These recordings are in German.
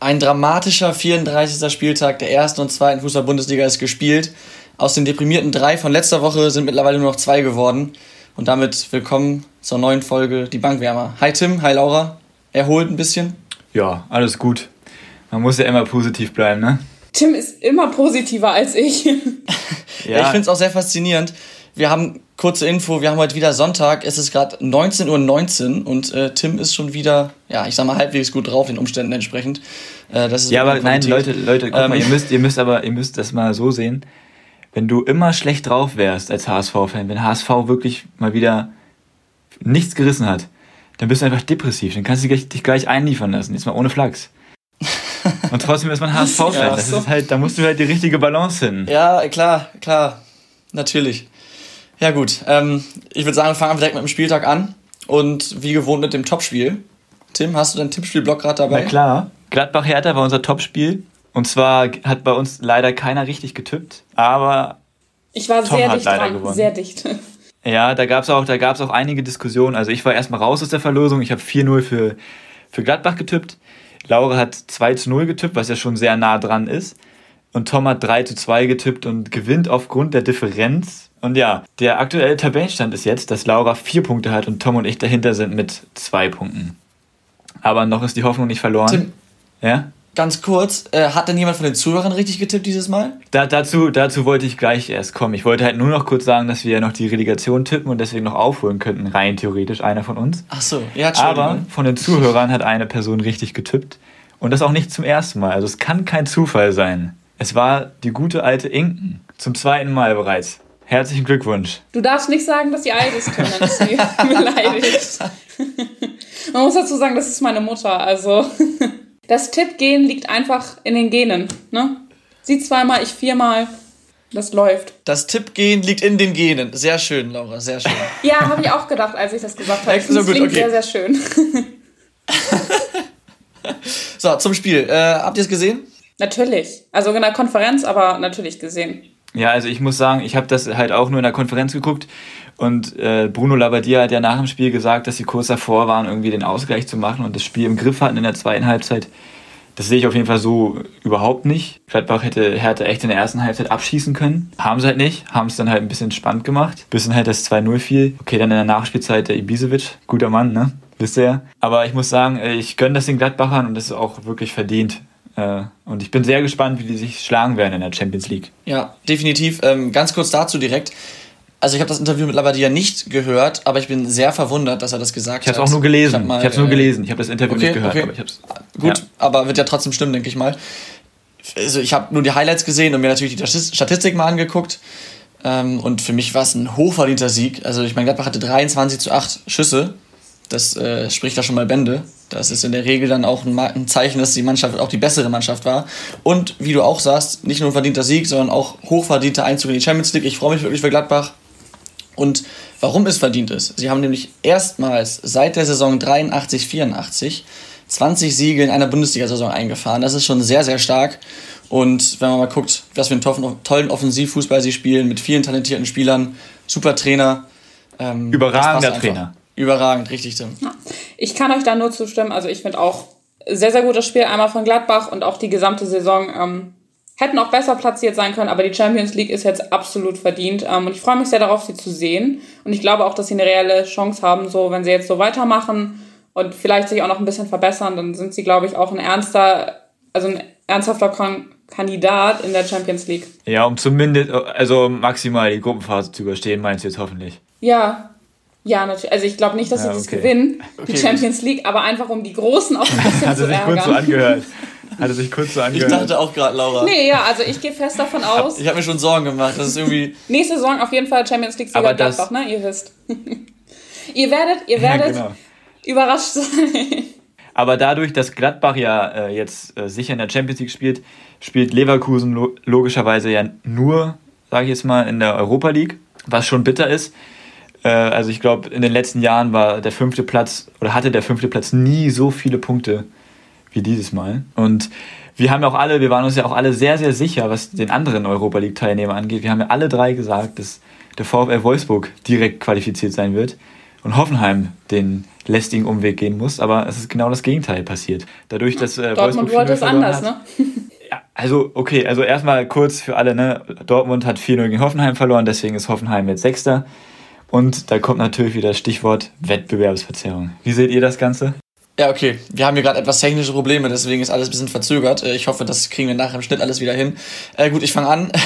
Ein dramatischer 34. Spieltag der ersten und zweiten Fußball-Bundesliga ist gespielt. Aus den deprimierten drei von letzter Woche sind mittlerweile nur noch zwei geworden. Und damit willkommen zur neuen Folge Die Bankwärmer. Hi Tim, hi Laura. Erholt ein bisschen? Ja, alles gut. Man muss ja immer positiv bleiben, ne? Tim ist immer positiver als ich. ja. ja ich finde es auch sehr faszinierend. Wir haben kurze Info, wir haben heute wieder Sonntag, es ist gerade 19.19 Uhr 19 und äh, Tim ist schon wieder, ja, ich sag mal, halbwegs gut drauf, den Umständen entsprechend. Äh, das ist ja, aber nein, Leute, Leute, guck ähm, mal, ihr müsst, ihr müsst aber, ihr müsst das mal so sehen. Wenn du immer schlecht drauf wärst als HSV-Fan, wenn HSV wirklich mal wieder nichts gerissen hat, dann bist du einfach depressiv, dann kannst du dich gleich einliefern lassen, jetzt mal ohne Flachs. Und trotzdem ist man HSV-Fan. Ja, das so. ist halt, da musst du halt die richtige Balance finden. Ja, klar, klar. Natürlich. Ja, gut. Ähm, ich würde sagen, wir fangen direkt mit dem Spieltag an. Und wie gewohnt mit dem Topspiel. Tim, hast du deinen Tippspielblock gerade dabei? Na klar. Gladbach-Hertha war unser Topspiel. Und zwar hat bei uns leider keiner richtig getippt. Aber. Ich war Tom sehr dicht dran. Gewonnen. Sehr dicht. Ja, da gab es auch, auch einige Diskussionen. Also ich war erstmal raus aus der Verlosung. Ich habe 4-0 für, für Gladbach getippt. Laura hat 2 0 getippt, was ja schon sehr nah dran ist. Und Tom hat 3 2 getippt und gewinnt aufgrund der Differenz und ja, der aktuelle Tabellenstand ist jetzt, dass Laura vier Punkte hat und Tom und ich dahinter sind mit zwei Punkten. Aber noch ist die Hoffnung nicht verloren. Tim, ja? Ganz kurz, äh, hat denn jemand von den Zuhörern richtig getippt dieses Mal? Da, dazu, dazu wollte ich gleich erst kommen. Ich wollte halt nur noch kurz sagen, dass wir ja noch die Relegation tippen und deswegen noch aufholen könnten, rein theoretisch, einer von uns. Ach so, ja, Aber von den Zuhörern hat eine Person richtig getippt. Und das auch nicht zum ersten Mal. Also es kann kein Zufall sein. Es war die gute alte Inken. Zum zweiten Mal bereits. Herzlichen Glückwunsch. Du darfst nicht sagen, dass sie alt ist, mir beleidigt. Man muss dazu sagen, das ist meine Mutter. Also das Tippgehen liegt einfach in den Genen. Ne? Sie zweimal, ich viermal. Das läuft. Das Tippgehen liegt in den Genen. Sehr schön, Laura, sehr schön. ja, habe ich auch gedacht, als ich das gesagt habe. So das klingt okay. sehr, sehr schön. so, zum Spiel. Äh, habt ihr es gesehen? Natürlich. Also in der Konferenz, aber natürlich gesehen. Ja, also ich muss sagen, ich habe das halt auch nur in der Konferenz geguckt und äh, Bruno Labbadia hat ja nach dem Spiel gesagt, dass sie kurz davor waren, irgendwie den Ausgleich zu machen und das Spiel im Griff hatten in der zweiten Halbzeit. Das sehe ich auf jeden Fall so überhaupt nicht. Gladbach hätte Hertha echt in der ersten Halbzeit abschießen können. Haben sie halt nicht. Haben es dann halt ein bisschen spannend gemacht. Bis dann halt das 2-0 fiel. Okay, dann in der Nachspielzeit der Ibisevic. Guter Mann, ne? Wisst ihr ja. Aber ich muss sagen, äh, ich gönne das den Gladbachern und das ist auch wirklich verdient. Äh, und ich bin sehr gespannt, wie die sich schlagen werden in der Champions League. Ja, definitiv. Ähm, ganz kurz dazu direkt. Also ich habe das Interview mit Labadia nicht gehört, aber ich bin sehr verwundert, dass er das gesagt ich hat. Ich habe es auch nur gelesen. Ich habe es nur gelesen. Ich habe das Interview okay, nicht gehört. Okay. Aber ich hab's, Gut, ja. aber wird ja trotzdem stimmen, denke ich mal. Also ich habe nur die Highlights gesehen und mir natürlich die Statistik mal angeguckt. Ähm, und für mich war es ein hochverdienter Sieg. Also ich meine, Gladbach hatte 23 zu 8 Schüsse. Das äh, spricht da schon mal Bände. Das ist in der Regel dann auch ein, Zeichen, dass die Mannschaft auch die bessere Mannschaft war. Und wie du auch sagst, nicht nur ein verdienter Sieg, sondern auch hochverdienter Einzug in die Champions League. Ich freue mich wirklich für Gladbach. Und warum es verdient ist? Sie haben nämlich erstmals seit der Saison 83, 84 20 Siege in einer Bundesliga-Saison eingefahren. Das ist schon sehr, sehr stark. Und wenn man mal guckt, was für einen tollen Offensivfußball sie spielen, mit vielen talentierten Spielern, super Trainer. Ähm, Überragender Trainer. Überragend, richtig, Tim. Ja. Ich kann euch da nur zustimmen. Also ich finde auch sehr, sehr gutes Spiel einmal von Gladbach und auch die gesamte Saison ähm, hätten auch besser platziert sein können, aber die Champions League ist jetzt absolut verdient. Ähm, und ich freue mich sehr darauf, sie zu sehen. Und ich glaube auch, dass sie eine reelle Chance haben, so wenn sie jetzt so weitermachen und vielleicht sich auch noch ein bisschen verbessern, dann sind sie, glaube ich, auch ein ernster, also ein ernsthafter Kon Kandidat in der Champions League. Ja, um zumindest, also maximal die Gruppenphase zu überstehen, meinst du jetzt hoffentlich? Ja, ja, natürlich. Also ich glaube nicht, dass sie ja, okay. das gewinnen, die okay. Champions League, aber einfach um die Großen auch ein bisschen Hat zu sich ärgern. kurz so angehört. Hat sich kurz so angehört. Ich dachte auch gerade, Laura. Nee, ja, also ich gehe fest davon aus. Ich habe mir schon Sorgen gemacht, dass es irgendwie... Nächste Saison auf jeden Fall Champions League Sieger Gladbach, ne? Ihr wisst. ihr werdet, ihr werdet ja, genau. überrascht sein. Aber dadurch, dass Gladbach ja äh, jetzt äh, sicher in der Champions League spielt, spielt Leverkusen lo logischerweise ja nur, sage ich jetzt mal, in der Europa League, was schon bitter ist. Äh, also ich glaube, in den letzten Jahren war der fünfte Platz oder hatte der fünfte Platz nie so viele Punkte wie dieses Mal. Und wir haben auch alle, wir waren uns ja auch alle sehr, sehr sicher, was den anderen Europa League-Teilnehmer angeht. Wir haben ja alle drei gesagt, dass der VfL Wolfsburg direkt qualifiziert sein wird und Hoffenheim den lästigen Umweg gehen muss. Aber es ist genau das Gegenteil passiert. Dadurch, dass äh, Dortmund wollte es anders, hat, ne? ja, also okay, also erstmal kurz für alle, ne? Dortmund hat 4-0 gegen Hoffenheim verloren, deswegen ist Hoffenheim jetzt Sechster. Und da kommt natürlich wieder das Stichwort Wettbewerbsverzerrung. Wie seht ihr das Ganze? Ja, okay. Wir haben hier gerade etwas technische Probleme, deswegen ist alles ein bisschen verzögert. Äh, ich hoffe, das kriegen wir nachher im Schnitt alles wieder hin. Äh, gut, ich fange an.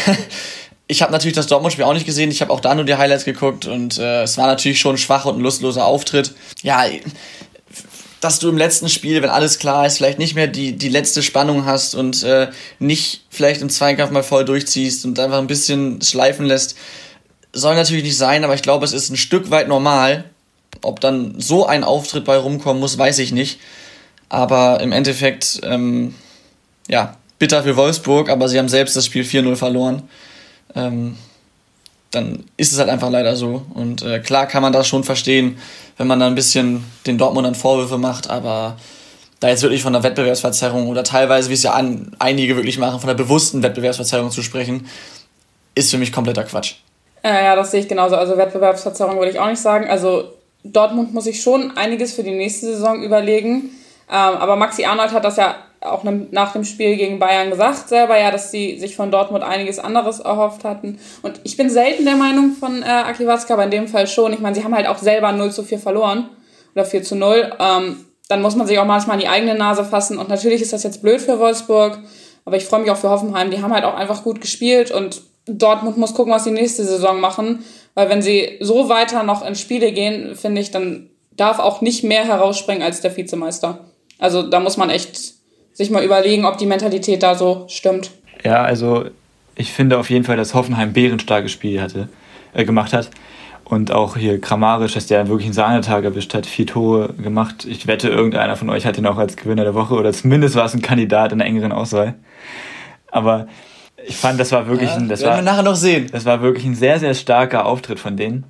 Ich habe natürlich das Dortmund-Spiel auch nicht gesehen. Ich habe auch da nur die Highlights geguckt und äh, es war natürlich schon ein schwach und ein lustloser Auftritt. Ja, dass du im letzten Spiel, wenn alles klar ist, vielleicht nicht mehr die, die letzte Spannung hast und äh, nicht vielleicht im Zweikampf mal voll durchziehst und einfach ein bisschen schleifen lässt, soll natürlich nicht sein, aber ich glaube, es ist ein Stück weit normal. Ob dann so ein Auftritt bei rumkommen muss, weiß ich nicht. Aber im Endeffekt, ähm, ja, bitter für Wolfsburg, aber sie haben selbst das Spiel 4-0 verloren. Ähm, dann ist es halt einfach leider so. Und äh, klar kann man das schon verstehen, wenn man da ein bisschen den Dortmundern Vorwürfe macht, aber da jetzt wirklich von der Wettbewerbsverzerrung oder teilweise, wie es ja an, einige wirklich machen, von der bewussten Wettbewerbsverzerrung zu sprechen, ist für mich kompletter Quatsch. Äh, ja, das sehe ich genauso. Also Wettbewerbsverzerrung würde ich auch nicht sagen. Also Dortmund muss sich schon einiges für die nächste Saison überlegen. Ähm, aber Maxi Arnold hat das ja auch nach dem Spiel gegen Bayern gesagt selber, ja, dass sie sich von Dortmund einiges anderes erhofft hatten. Und ich bin selten der Meinung von äh, Aki Watzka, aber in dem Fall schon. Ich meine, sie haben halt auch selber 0 zu 4 verloren oder 4 zu 0. Ähm, dann muss man sich auch manchmal an die eigene Nase fassen. Und natürlich ist das jetzt blöd für Wolfsburg, aber ich freue mich auch für Hoffenheim. Die haben halt auch einfach gut gespielt und Dortmund muss gucken, was sie nächste Saison machen. Weil wenn sie so weiter noch in Spiele gehen, finde ich, dann darf auch nicht mehr herausspringen als der Vizemeister. Also da muss man echt sich mal überlegen, ob die Mentalität da so stimmt. Ja, also ich finde auf jeden Fall, dass Hoffenheim bärenstarkes Spiel hatte, äh, gemacht hat. Und auch hier Kramarisch, dass der wirklich einen Sahnetag erwischt hat, vier Tore gemacht. Ich wette, irgendeiner von euch hat ihn auch als Gewinner der Woche oder zumindest war es ein Kandidat in der engeren Auswahl. Aber ich fand, das war wirklich ja, ein, das werden war, wir nachher noch sehen. Das war wirklich ein sehr, sehr starker Auftritt von denen.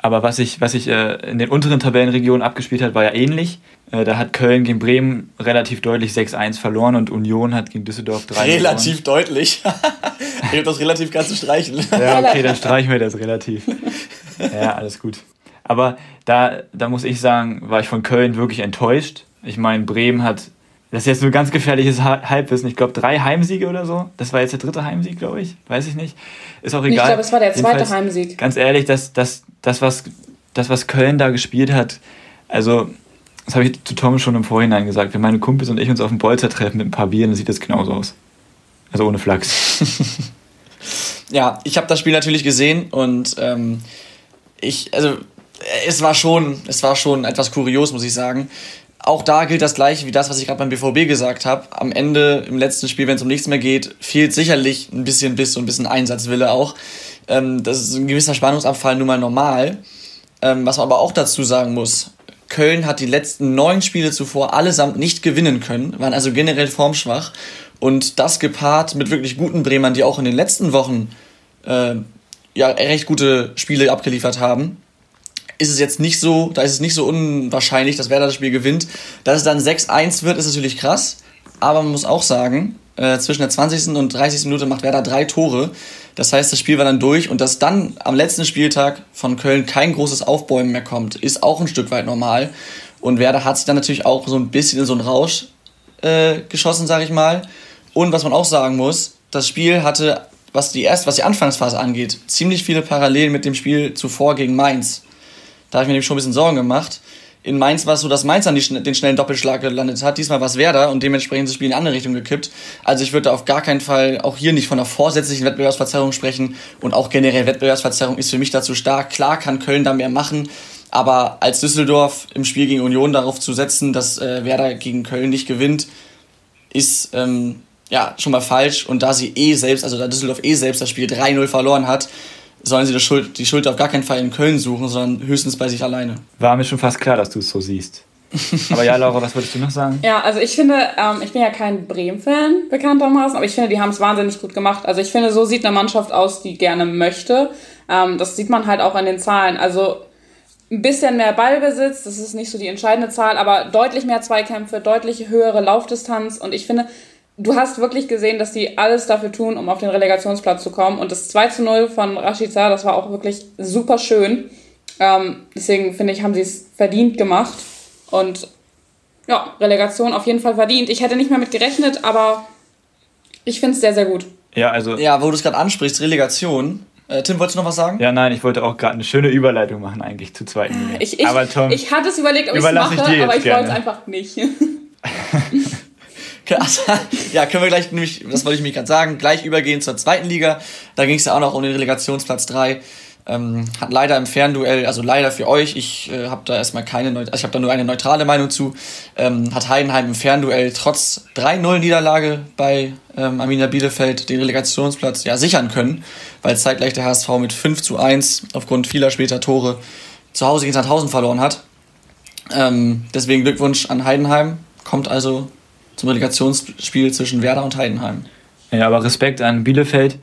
Aber was sich was ich, äh, in den unteren Tabellenregionen abgespielt hat, war ja ähnlich. Äh, da hat Köln gegen Bremen relativ deutlich 6-1 verloren und Union hat gegen Düsseldorf 3 Relativ verloren. deutlich. ich habe das relativ ganz zu streichen. ja, okay, dann streichen wir das relativ. Ja, alles gut. Aber da, da muss ich sagen, war ich von Köln wirklich enttäuscht. Ich meine, Bremen hat das ist jetzt nur ganz gefährliches Halbwissen. Ich glaube, drei Heimsiege oder so. Das war jetzt der dritte Heimsieg, glaube ich. Weiß ich nicht. Ist auch egal. Ich glaube, es war der zweite Jedenfalls, Heimsieg. Ganz ehrlich, das, das, das, was, das, was Köln da gespielt hat, also, das habe ich zu Tom schon im Vorhinein gesagt. Wenn meine Kumpels und ich uns auf dem Bolzer treffen mit ein paar Bieren, dann sieht das genauso aus. Also ohne Flachs. ja, ich habe das Spiel natürlich gesehen und ähm, ich, also es war schon, es war schon etwas kurios, muss ich sagen auch da gilt das gleiche wie das, was ich gerade beim BVB gesagt habe. Am Ende, im letzten Spiel, wenn es um nichts mehr geht, fehlt sicherlich ein bisschen Biss und ein bisschen Einsatzwille auch. Ähm, das ist ein gewisser Spannungsabfall nun mal normal. Ähm, was man aber auch dazu sagen muss, Köln hat die letzten neun Spiele zuvor allesamt nicht gewinnen können, waren also generell formschwach. Und das gepaart mit wirklich guten Bremern, die auch in den letzten Wochen äh, ja, recht gute Spiele abgeliefert haben, ist es jetzt nicht so, da ist es nicht so unwahrscheinlich, dass Werder das Spiel gewinnt. Dass es dann 6-1 wird, ist natürlich krass. Aber man muss auch sagen, äh, zwischen der 20. und 30. Minute macht Werder drei Tore. Das heißt, das Spiel war dann durch und dass dann am letzten Spieltag von Köln kein großes Aufbäumen mehr kommt, ist auch ein Stück weit normal. Und Werder hat sich dann natürlich auch so ein bisschen in so einen Rausch äh, geschossen, sage ich mal. Und was man auch sagen muss, das Spiel hatte, was die erst, was die Anfangsphase angeht, ziemlich viele Parallelen mit dem Spiel zuvor gegen Mainz. Da habe ich mir nämlich schon ein bisschen Sorgen gemacht. In Mainz war es so, dass Mainz dann den schnellen Doppelschlag gelandet hat. Diesmal war es Werder und dementsprechend ist das Spiel in eine andere Richtung gekippt. Also ich würde auf gar keinen Fall auch hier nicht von einer vorsätzlichen Wettbewerbsverzerrung sprechen. Und auch generell Wettbewerbsverzerrung ist für mich dazu stark. Klar kann Köln da mehr machen. Aber als Düsseldorf im Spiel gegen Union darauf zu setzen, dass äh, Werder gegen Köln nicht gewinnt, ist ähm, ja schon mal falsch. Und da sie eh selbst, also da Düsseldorf eh selbst das Spiel 3-0 verloren hat, sollen sie die Schuld, die Schuld auf gar keinen Fall in Köln suchen, sondern höchstens bei sich alleine. War mir schon fast klar, dass du es so siehst. Aber ja, Laura, was würdest du noch sagen? Ja, also ich finde, ähm, ich bin ja kein Bremen-Fan bekanntermaßen, aber ich finde, die haben es wahnsinnig gut gemacht. Also ich finde, so sieht eine Mannschaft aus, die gerne möchte. Ähm, das sieht man halt auch in den Zahlen. Also ein bisschen mehr Ballbesitz, das ist nicht so die entscheidende Zahl, aber deutlich mehr Zweikämpfe, deutlich höhere Laufdistanz und ich finde, du hast wirklich gesehen, dass die alles dafür tun, um auf den Relegationsplatz zu kommen. Und das 2 zu 0 von Rashica, das war auch wirklich super schön. Ähm, deswegen finde ich, haben sie es verdient gemacht. Und ja, Relegation auf jeden Fall verdient. Ich hätte nicht mehr mit gerechnet, aber ich finde es sehr, sehr gut. Ja, also. Ja, wo du es gerade ansprichst, Relegation. Äh, Tim, wolltest du noch was sagen? Ja, nein, ich wollte auch gerade eine schöne Überleitung machen eigentlich zur zweiten Liga. Ich, ich, aber Tom, ich hatte es überlegt, ob ich es mache, aber ich wollte es einfach nicht. Ja, können wir gleich nämlich, das wollte ich mich gerade sagen, gleich übergehen zur zweiten Liga. Da ging es ja auch noch um den Relegationsplatz 3. Ähm, hat leider im Fernduell, also leider für euch, ich äh, habe da erstmal keine, Neut also ich habe da nur eine neutrale Meinung zu, ähm, hat Heidenheim im Fernduell trotz 3-0 Niederlage bei ähm, Arminia Bielefeld den Relegationsplatz ja sichern können, weil zeitgleich der HSV mit 5 zu 1 aufgrund vieler später Tore zu Hause gegen Sandhausen verloren hat. Ähm, deswegen Glückwunsch an Heidenheim, kommt also zum Relegationsspiel zwischen Werder und Heidenheim. Ja, aber Respekt an Bielefeld,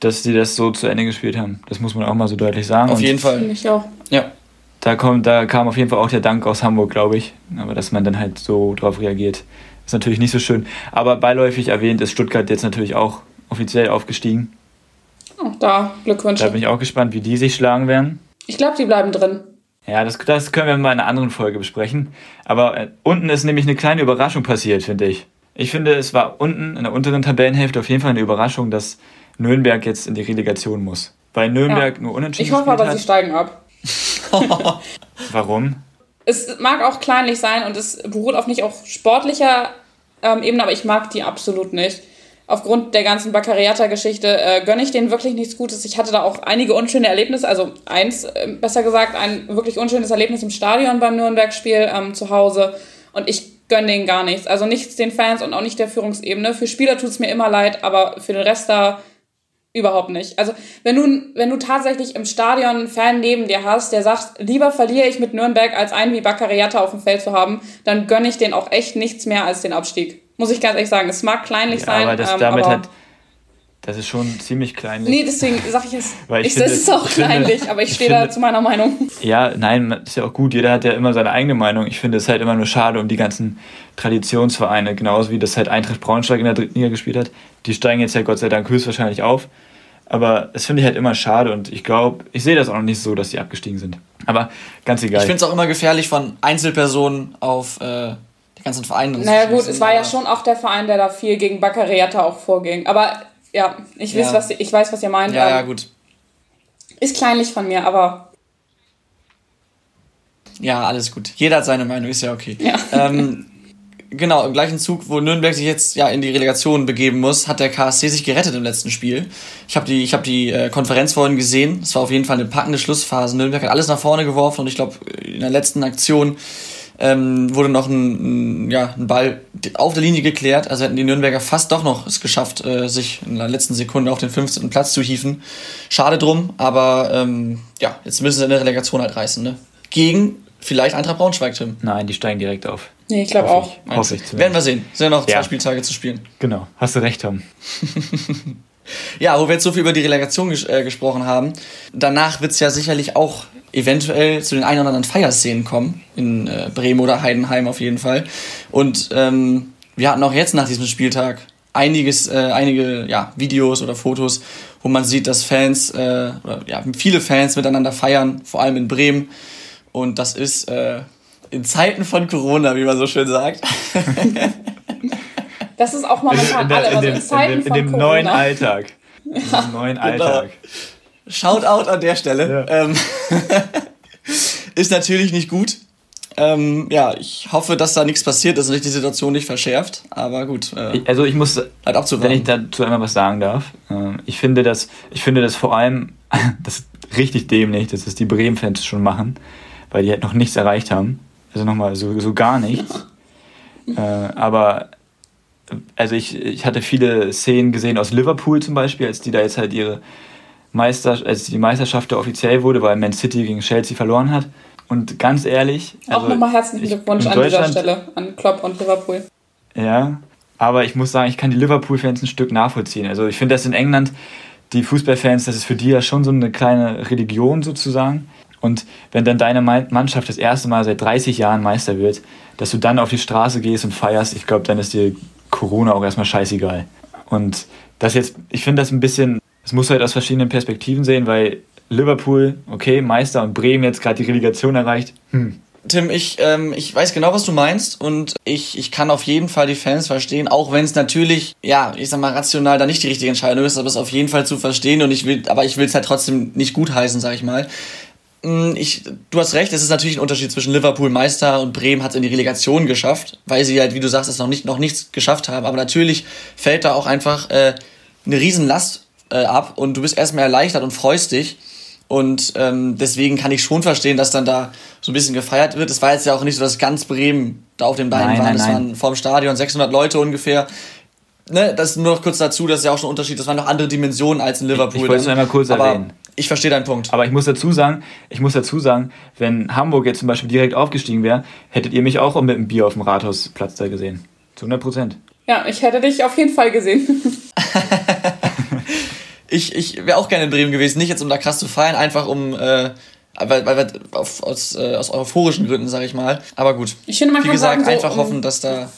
dass sie das so zu Ende gespielt haben. Das muss man auch mal so deutlich sagen. Auf Und jeden Fall. Finde ich auch. Ja. Da, kommt, da kam auf jeden Fall auch der Dank aus Hamburg, glaube ich. Aber dass man dann halt so drauf reagiert, ist natürlich nicht so schön. Aber beiläufig erwähnt ist Stuttgart jetzt natürlich auch offiziell aufgestiegen. Auch da Glückwünsche. Da bin ich auch gespannt, wie die sich schlagen werden. Ich glaube, die bleiben drin. Ja, das, das können wir mal in einer anderen Folge besprechen. Aber äh, unten ist nämlich eine kleine Überraschung passiert, finde ich. Ich finde, es war unten in der unteren Tabellenhälfte auf jeden Fall eine Überraschung, dass Nürnberg jetzt in die Relegation muss. Weil Nürnberg Ja. nur unentschieden Ich hoffe aber, gespielt sie steigen ab. hat. Warum? Es mag auch kleinlich sein und es beruht auf nicht auf sportlicher ähm, Ebene, aber ich mag die absolut nicht. Aufgrund der ganzen Baccariata-Geschichte äh, gönne ich denen wirklich nichts Gutes. Ich hatte da auch einige unschöne Erlebnisse, also eins, äh, besser gesagt, ein wirklich unschönes Erlebnis im Stadion beim Nürnberg-Spiel ähm, zu Hause. Und ich gönne denen gar nichts. Also nichts den Fans und auch nicht der Führungsebene. Für Spieler tut es mir immer leid, aber für den Rest da Überhaupt nicht. Also, wenn du, wenn du tatsächlich im Stadion einen Fan neben dir hast, der sagt, lieber verliere ich mit Nürnberg, als einen wie Baccariata auf dem Feld zu haben, dann gönne ich denen auch echt nichts mehr als den Abstieg. Muss ich ganz ehrlich sagen. Es mag kleinlich Ja, sein, aber das ähm, damit aber hat. Das ist schon ziemlich klein. Nee, deswegen sage ich es. Weil ich ich, finde, es ist auch ich finde- kleinlich, aber ich stehe da zu meiner Meinung. Ja, nein, ist ja auch gut. Jeder hat ja immer seine eigene Meinung. Ich finde es halt immer nur schade um die ganzen Traditionsvereine. Genauso wie das halt Eintracht Braunschweig in der dritten Liga gespielt hat. Die steigen jetzt ja Gott sei Dank höchstwahrscheinlich auf. Aber das finde ich halt immer schade und ich glaube, ich sehe das auch noch nicht so, dass die abgestiegen sind. Aber ganz egal. Ich finde es auch immer gefährlich, von Einzelpersonen auf äh, die ganzen Vereine. Naja gut, es war ja schon auch der Verein, der da viel gegen Baccariata auch vorging. Aber ja, ich, Ja. Weiß, was, ich weiß, was ihr meint. Ja, ja, Ähm, gut. Ist kleinlich von mir, aber Ja, alles gut. Jeder hat seine Meinung, ist ja okay. Ja. Ähm, genau, im gleichen Zug, wo Nürnberg sich jetzt ja in die Relegation begeben muss, hat der KSC sich gerettet im letzten Spiel. Ich habe die, ich hab die äh, Konferenz vorhin gesehen. Es war auf jeden Fall eine packende Schlussphase. Nürnberg hat alles nach vorne geworfen und ich glaube, in der letzten Aktion ähm, wurde noch ein, ein, ja, ein Ball auf der Linie geklärt. Also hätten die Nürnberger fast doch noch es geschafft, äh, sich in der letzten Sekunde auf den 15. Platz zu hieven. Schade drum, aber ähm, ja, jetzt müssen sie in der Relegation halt reißen. Ne? Gegen vielleicht Eintracht Braunschweig, Tim. Nein, die steigen direkt auf. nee, ich glaube auch. ich. Hoffe ich Werden wir sehen. Es sind ja noch zwei Ja. Spieltage zu spielen. Genau, hast du recht, Tom. Ja, wo wir jetzt so viel über die Relegation ges äh, gesprochen haben, danach wird es ja sicherlich auch eventuell zu den ein oder anderen Feierszenen kommen. In äh, Bremen oder Heidenheim auf jeden Fall. Und ähm, wir hatten auch jetzt nach diesem Spieltag einiges, äh, einige ja, Videos oder Fotos, wo man sieht, dass Fans, äh, oder ja, viele Fans miteinander feiern, vor allem in Bremen. Und das ist äh, in Zeiten von Corona, wie man so schön sagt. Das ist auch momentan in, der, alle, in, also dem, in Zeiten in, dem, in dem Corona. neuen Alltag. In dem neuen Alltag. Shoutout an der Stelle. Ja. Ähm, ist natürlich nicht gut. Ähm, ja, ich hoffe, dass da nichts passiert und sich die Situation nicht verschärft. Aber gut, äh, Ich- Also ich muss, halt wenn ich dazu einmal was sagen darf, ähm, ich finde das, ich finde das vor allem, das ist richtig dämlich, dass das die Bremen-Fans schon machen, weil die halt noch nichts erreicht haben. Also nochmal so, so gar nichts. äh, aber also ich, ich hatte viele Szenen gesehen aus Liverpool zum Beispiel, als die da jetzt halt ihre Meister, als die Meisterschaft da offiziell wurde, weil Man City gegen Chelsea verloren hat. Und ganz ehrlich, Auch also nochmal herzlichen ich- Glückwunsch an dieser Stelle, an Klopp und Liverpool. ja, aber ich muss sagen, ich kann die Liverpool-Fans ein Stück nachvollziehen. Also ich finde das in England, die Fußballfans, das ist für die ja schon so eine kleine Religion sozusagen. Und wenn dann deine Mannschaft das erste Mal seit 30 Jahren Meister wird, dass du dann auf die Straße gehst und feierst, ich glaube, dann ist dir Corona auch erstmal scheißegal. Und das jetzt, ich finde das ein bisschen, das muss halt aus verschiedenen Perspektiven sehen, weil Liverpool, okay, Meister und Bremen jetzt gerade die Relegation erreicht. Hm. Tim, ich, ähm, ich weiß genau, was du meinst und ich, ich kann auf jeden Fall die Fans verstehen, auch wenn es natürlich, ja, ich sag mal, rational da nicht die richtige Entscheidung ist, aber es ist auf jeden Fall zu verstehen und ich will, aber ich will es halt trotzdem nicht gutheißen, sag ich mal. Mm, ich, du hast recht, es ist natürlich ein Unterschied zwischen Liverpool Meister und Bremen hat es in die Relegation geschafft, weil sie halt, wie du sagst, es noch nicht noch nichts geschafft haben. Aber natürlich fällt da auch einfach äh, eine Riesenlast äh, ab und du bist erstmal erleichtert und freust dich. Und ähm, deswegen kann ich schon verstehen, dass dann da so ein bisschen gefeiert wird. Es war jetzt ja auch nicht so, dass ganz Bremen da auf den Beinen war. Das waren vorm Stadion 600 Leute ungefähr. Ne, das nur noch kurz dazu, das ist ja auch schon ein Unterschied. Das waren noch andere Dimensionen als in Liverpool. Ich, ich wollte es einmal kurz Aber erwähnen. Ich verstehe deinen Punkt. Aber ich muss dazu sagen, ich muss dazu sagen, wenn Hamburg jetzt zum Beispiel direkt aufgestiegen wäre, hättet ihr mich auch mit einem Bier auf dem Rathausplatz da gesehen. Zu 100 Prozent. Ja, ich hätte dich auf jeden Fall gesehen. ich ich wäre auch gerne in Bremen gewesen, nicht jetzt um da krass zu feiern, einfach um äh, weil, weil, auf, aus, äh, aus euphorischen Gründen, sage ich mal. Aber gut. Ich finde, man Wie gesagt, sagen, so, einfach um, hoffen, dass da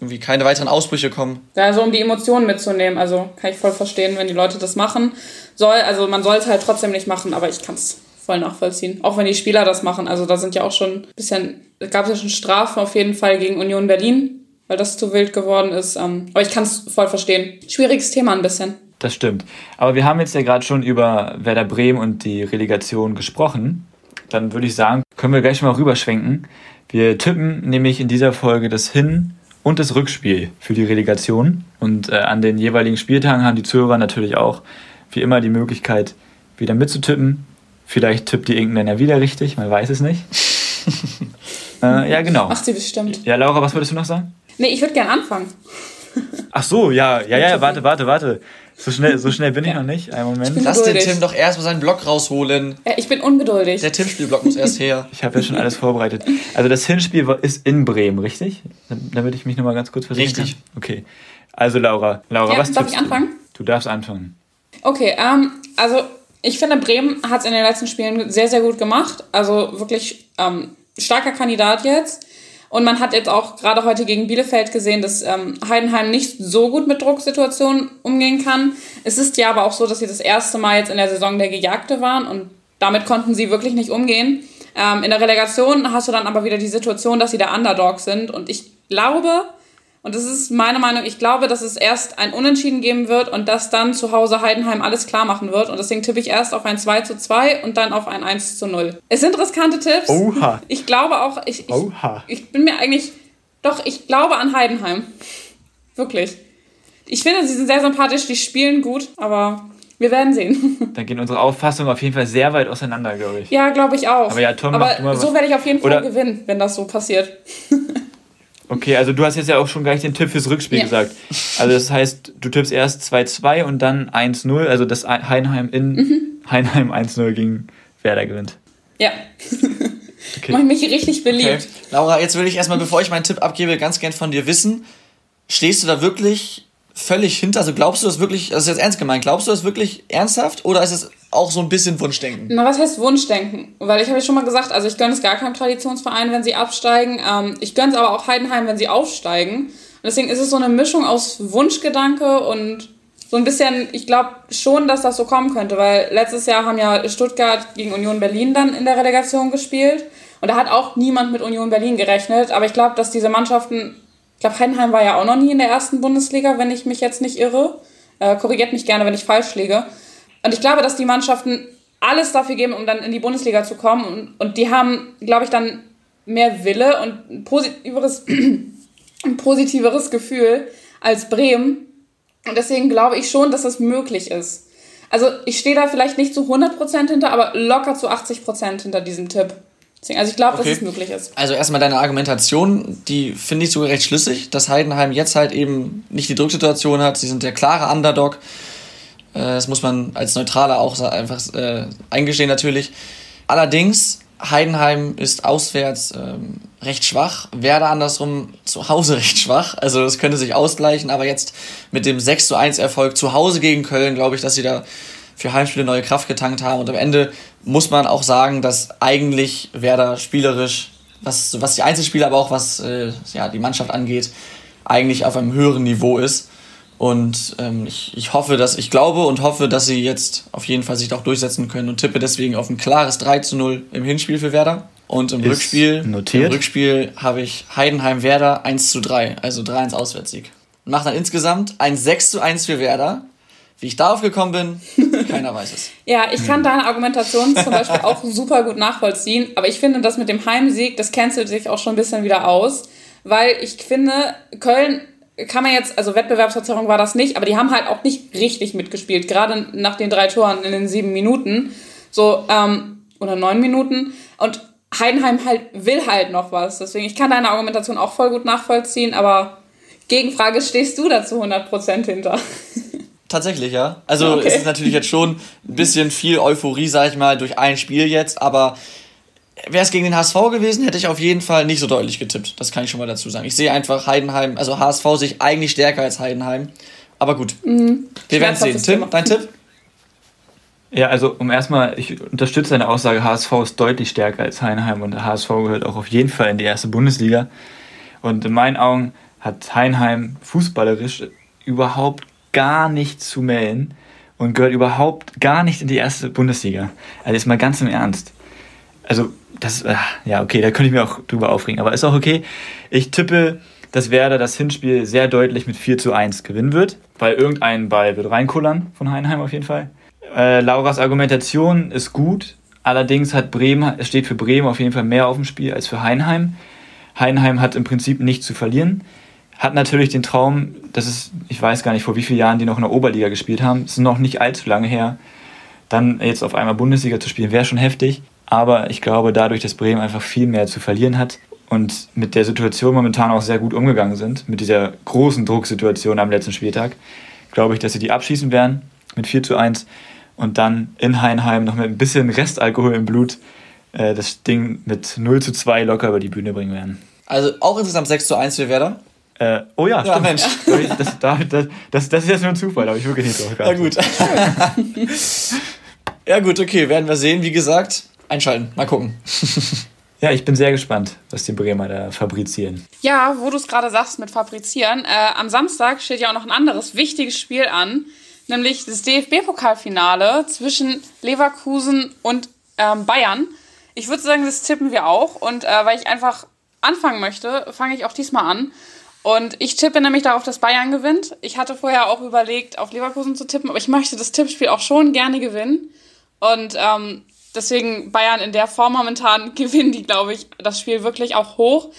irgendwie keine weiteren Ausbrüche kommen. Ja, so um die Emotionen mitzunehmen. Also kann ich voll verstehen, wenn die Leute das machen. Soll, also man soll es halt trotzdem nicht machen, aber ich kann es voll nachvollziehen. Auch wenn die Spieler das machen. Also da sind ja auch schon ein bisschen, gab es ja schon Strafen auf jeden Fall gegen Union Berlin, weil das zu wild geworden ist. Ähm, aber ich kann es voll verstehen. Schwieriges Thema ein bisschen. Das stimmt. Aber wir haben jetzt ja gerade schon über Werder Bremen und die Relegation gesprochen. Dann würde ich sagen, können wir gleich mal rüberschwenken. Wir tippen nämlich in dieser Folge das Hin- und das Rückspiel für die Relegation. Und äh, an den jeweiligen Spieltagen haben die Zuhörer natürlich auch wie immer die Möglichkeit, wieder mitzutippen. Vielleicht tippt die Irgendländer wieder richtig, man weiß es nicht. äh, ja, genau. Macht sie bestimmt. Ja, Laura, was würdest du noch sagen? Nee, ich würde gerne anfangen. Ach so, ja, ja, ja, warte, warte, warte. So schnell, so schnell bin ich noch nicht. Einen Moment. Lass den Tim doch erstmal seinen Block rausholen. Ja, ich bin ungeduldig. Der Tippspielblock muss erst her. Ich habe ja schon alles vorbereitet. Also das Hinspiel ist in Bremen, richtig? Damit ich mich nochmal ganz kurz versichern Richtig. Kann. Okay. Also Laura, Laura, ja, was darf ich anfangen? Du? du darfst anfangen. Okay, ähm, also ich finde, Bremen hat es in den letzten Spielen sehr, sehr gut gemacht. Also wirklich ähm, starker Kandidat jetzt. Und man hat jetzt auch gerade heute gegen Bielefeld gesehen, dass ähm, Heidenheim nicht so gut mit Drucksituationen umgehen kann. Es ist ja aber auch so, dass sie das erste Mal jetzt in der Saison der Gejagte waren und damit konnten sie wirklich nicht umgehen. Ähm, in der Relegation hast du dann aber wieder die Situation, dass sie der Underdog sind. Und ich glaube, und das ist meine Meinung, ich glaube, dass es erst ein Unentschieden geben wird und dass dann zu Hause Heidenheim alles klar machen wird. Und deswegen tippe ich erst auf ein 2 zu 2 und dann auf ein 1 zu 0. Es sind riskante Tipps. Oha. Ich glaube auch, ich, ich, Oha. ich bin mir eigentlich, doch, ich glaube an Heidenheim. Wirklich. Ich finde, sie sind sehr sympathisch, die spielen gut, aber wir werden sehen. Dann gehen unsere Auffassungen auf jeden Fall sehr weit auseinander, glaube ich. Ja, glaube ich auch. Aber, ja, Tom, aber so werde ich auf jeden Fall Oder gewinnen, wenn das so passiert. Okay, also du hast jetzt ja auch schon gleich den Tipp fürs Rückspiel ja. gesagt. Also das heißt, du tippst erst 2-2 und dann 1-0, also das Heinheim in mhm. Heinheim 1-0 gegen Werder gewinnt. Ja. Okay. Mach mich richtig beliebt. Okay. Laura, jetzt will ich erstmal, bevor ich meinen Tipp abgebe, ganz gern von dir wissen, stehst du da wirklich völlig hinter? Also glaubst du das wirklich, das ist jetzt ernst gemeint, glaubst du das wirklich ernsthaft oder ist es auch so ein bisschen Wunschdenken? Na, was heißt Wunschdenken? Weil ich habe ja schon mal gesagt, also ich gönne es gar keinem Traditionsverein, wenn sie absteigen. Ähm, ich gönne es aber auch Heidenheim, wenn sie aufsteigen. Und deswegen ist es so eine Mischung aus Wunschgedanke und so ein bisschen, ich glaube schon, dass das so kommen könnte, weil letztes Jahr haben ja Stuttgart gegen Union Berlin dann in der Relegation gespielt. Und da hat auch niemand mit Union Berlin gerechnet. Aber ich glaube, dass diese Mannschaften ich glaube, Heidenheim war ja auch noch nie in der ersten Bundesliga, wenn ich mich jetzt nicht irre. Äh, korrigiert mich gerne, wenn ich falsch liege. Und ich glaube, dass die Mannschaften alles dafür geben, um dann in die Bundesliga zu kommen. Und, und die haben, glaube ich, dann mehr Wille und ein positiveres, ein positiveres Gefühl als Bremen. Und deswegen glaube ich schon, dass das möglich ist. Also ich stehe da vielleicht nicht zu 100% hinter, aber locker zu 80% hinter diesem Tipp. Also ich glaube, okay. dass es möglich ist. Also erstmal deine Argumentation, die finde ich sogar recht schlüssig, dass Heidenheim jetzt halt eben nicht die Drucksituation hat. Sie sind der klare Underdog. Äh, das muss man als Neutraler auch einfach äh, eingestehen natürlich. Allerdings, Heidenheim ist auswärts ähm, recht schwach, Werder andersrum zu Hause recht schwach. Also das könnte sich ausgleichen, aber jetzt mit dem 6 zu 1 Erfolg zu Hause gegen Köln, glaube ich, dass sie da für Heimspiele neue Kraft getankt haben. Und am Ende muss man auch sagen, dass eigentlich Werder spielerisch, was, was die Einzelspieler, aber auch was äh, ja, die Mannschaft angeht, eigentlich auf einem höheren Niveau ist. Und ähm, ich, ich hoffe, dass ich glaube und hoffe, dass sie jetzt auf jeden Fall sich auch durchsetzen können und tippe deswegen auf ein klares 3 zu 0 im Hinspiel für Werder. Und im Ist Rückspiel, notiert. im Rückspiel habe ich Heidenheim-Werder 1 zu 3, also 3-1 Auswärtssieg. Und mache dann insgesamt ein 6 zu 1 für Werder. Wie ich darauf gekommen bin, keiner weiß es. Ja, ich kann deine Argumentation zum Beispiel auch super gut nachvollziehen, aber ich finde, das mit dem Heimsieg, das cancelt sich auch schon ein bisschen wieder aus, weil ich finde, Köln kann man jetzt, also Wettbewerbsverzerrung war das nicht, aber die haben halt auch nicht richtig mitgespielt, gerade nach den drei Toren in den sieben Minuten, so, ähm, oder neun Minuten und Heidenheim halt will halt noch was, deswegen, ich kann deine Argumentation auch voll gut nachvollziehen, aber Gegenfrage, stehst du dazu 100% hinter? Tatsächlich, ja. Also Okay. es ist natürlich jetzt schon ein bisschen viel Euphorie, sag ich mal, durch ein Spiel jetzt, aber wäre es gegen den HSV gewesen, hätte ich auf jeden Fall nicht so deutlich getippt. Das kann ich schon mal dazu sagen. Ich sehe einfach Heidenheim, also HSV sehe ich eigentlich stärker als Heidenheim. Aber gut. Wir werden sehen. Schmerzhaftes Tim, dein Tipp? Ja, also um erstmal, ich unterstütze deine Aussage, HSV ist deutlich stärker als Heidenheim und der HSV gehört auch auf jeden Fall in die erste Bundesliga. Und in meinen Augen hat Heidenheim fußballerisch überhaupt gar nichts zu melden und gehört überhaupt gar nicht in die erste Bundesliga. Also jetzt mal ganz im Ernst. Also das, ah, ja okay, da könnte ich mir auch drüber aufregen, aber ist auch okay. Ich tippe, dass Werder das Hinspiel sehr deutlich mit 4 zu 1 gewinnen wird, weil irgendein Ball wird reinkullern von Heidenheim auf jeden Fall. Äh, Lauras Argumentation ist gut, allerdings hat Bremen, steht für Bremen auf jeden Fall mehr auf dem Spiel als für Heidenheim. Heidenheim hat im Prinzip nichts zu verlieren, hat natürlich den Traum, dass es, ich weiß gar nicht, vor wie vielen Jahren die noch in der Oberliga gespielt haben, es ist noch nicht allzu lange her, dann jetzt auf einmal Bundesliga zu spielen, wäre schon heftig. Aber ich glaube, dadurch, dass Bremen einfach viel mehr zu verlieren hat und mit der Situation momentan auch sehr gut umgegangen sind, mit dieser großen Drucksituation am letzten Spieltag, glaube ich, dass sie die abschießen werden mit 4 zu 1 und dann in Heinheim noch mit ein bisschen Restalkohol im Blut äh, das Ding mit 0 zu 2 locker über die Bühne bringen werden. Also auch insgesamt 6 zu 1 für Werder. Äh, oh ja, Ja. Mensch. Das, das, das, das, ist jetzt nur ein Zufall, da habe ich wirklich nicht drauf Ja geachtet. gut. ja gut, okay, werden wir sehen. Wie gesagt, einschalten. Mal gucken. Ja, ich bin sehr gespannt, was die Bremer da fabrizieren. Ja, wo du es gerade sagst mit Fabrizieren. Äh, am Samstag steht ja auch noch ein anderes wichtiges Spiel an, nämlich das DFB-Pokalfinale zwischen Leverkusen und ähm, Bayern. Ich würde sagen, das tippen wir auch. Und äh, weil ich einfach anfangen möchte, fange ich auch diesmal an. Und ich tippe nämlich darauf, dass Bayern gewinnt. Ich hatte vorher auch überlegt, auf Leverkusen zu tippen, aber ich möchte das Tippspiel auch schon gerne gewinnen. Und ähm, deswegen Bayern in der Form momentan gewinnen die, glaube ich, das Spiel wirklich auch hoch.